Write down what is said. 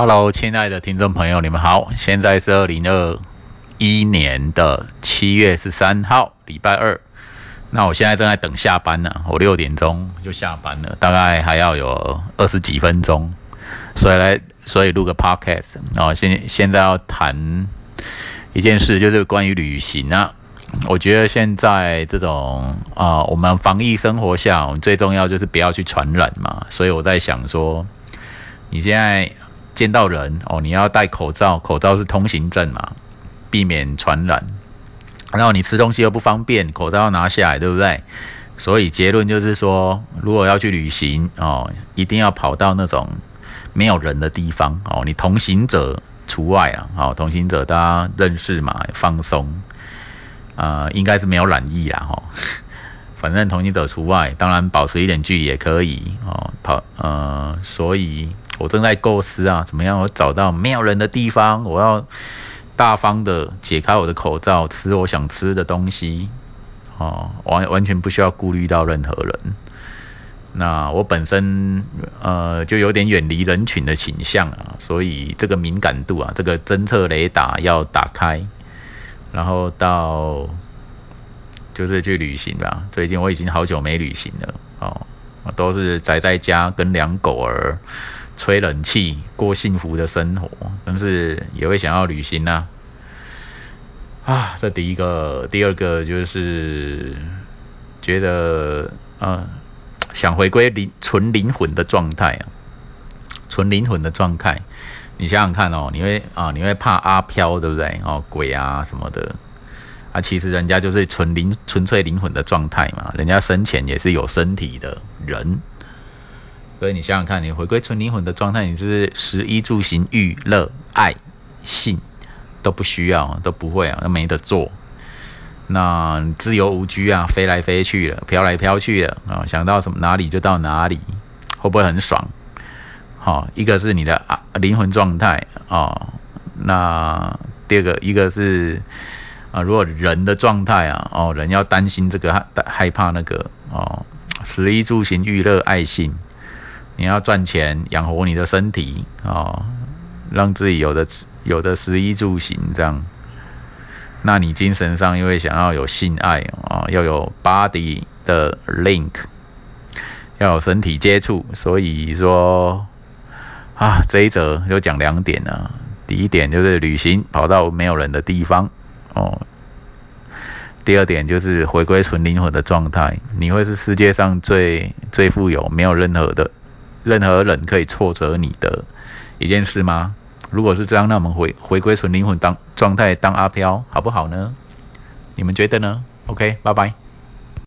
Hello，亲爱的听众朋友，你们好。现在是二零二一年的七月十三号，礼拜二。那我现在正在等下班呢，我六点钟就下班了，大概还要有二十几分钟，所以来，所以录个 Podcast 然后。现现在要谈一件事，就是关于旅行啊。我觉得现在这种啊，我们防疫生活下，我们最重要就是不要去传染嘛。所以我在想说，你现在见到人哦，你要戴口罩，口罩是通行证嘛，避免传染。然后你吃东西又不方便，口罩要拿下来，对不对？所以结论就是说，如果要去旅行哦，一定要跑到那种没有人的地方哦。你同行者除外啊，好，同行者大家认识嘛，放松。呃，应该是没有染疫啦，哈，反正同行者除外，当然保持一点距离也可以哦。跑，呃，所以我正在构思啊，怎么样我找到没有人的地方，我要大方的解开我的口罩，吃我想吃的东西，哦，完完全不需要顾虑到任何人。那我本身呃就有点远离人群的倾向啊，所以这个敏感度啊，这个侦测雷达要打开。然后到就是去旅行吧。最近我已经好久没旅行了哦，都是宅在家跟两狗儿吹冷气过幸福的生活，但是也会想要旅行呐。啊，这第一个，第二个就是觉得啊，想回归灵纯灵魂的状态啊，纯灵魂的状态。你想想看哦，你会啊，你会怕阿飘对不对？哦，鬼啊什么的啊，其实人家就是纯灵、纯粹灵魂的状态嘛。人家生前也是有身体的人，所以你想想看，你回归纯灵魂的状态，你是食衣住行、娱乐、爱、性都不需要，都不会啊，都没得做。那自由无拘啊，飞来飞去了，飘来飘去的啊，想到什么哪里就到哪里，会不会很爽？好，一个是你的啊灵魂状态哦，那第二个一个是啊，如果人的状态啊，哦，人要担心这个害害怕那个哦，食衣住行娱乐爱心，你要赚钱养活你的身体哦，让自己有的有的食衣住行这样，那你精神上因为想要有性爱啊，要有 body 的 link，要有身体接触，所以说。啊，这一则就讲两点呢。第一点就是旅行，跑到没有人的地方哦。第二点就是回归纯灵魂的状态，你会是世界上最最富有，没有任何的任何人可以挫折你的一件事吗？如果是这样，那我们回回归纯灵魂当状态当阿飘好不好呢？你们觉得呢？OK，拜拜。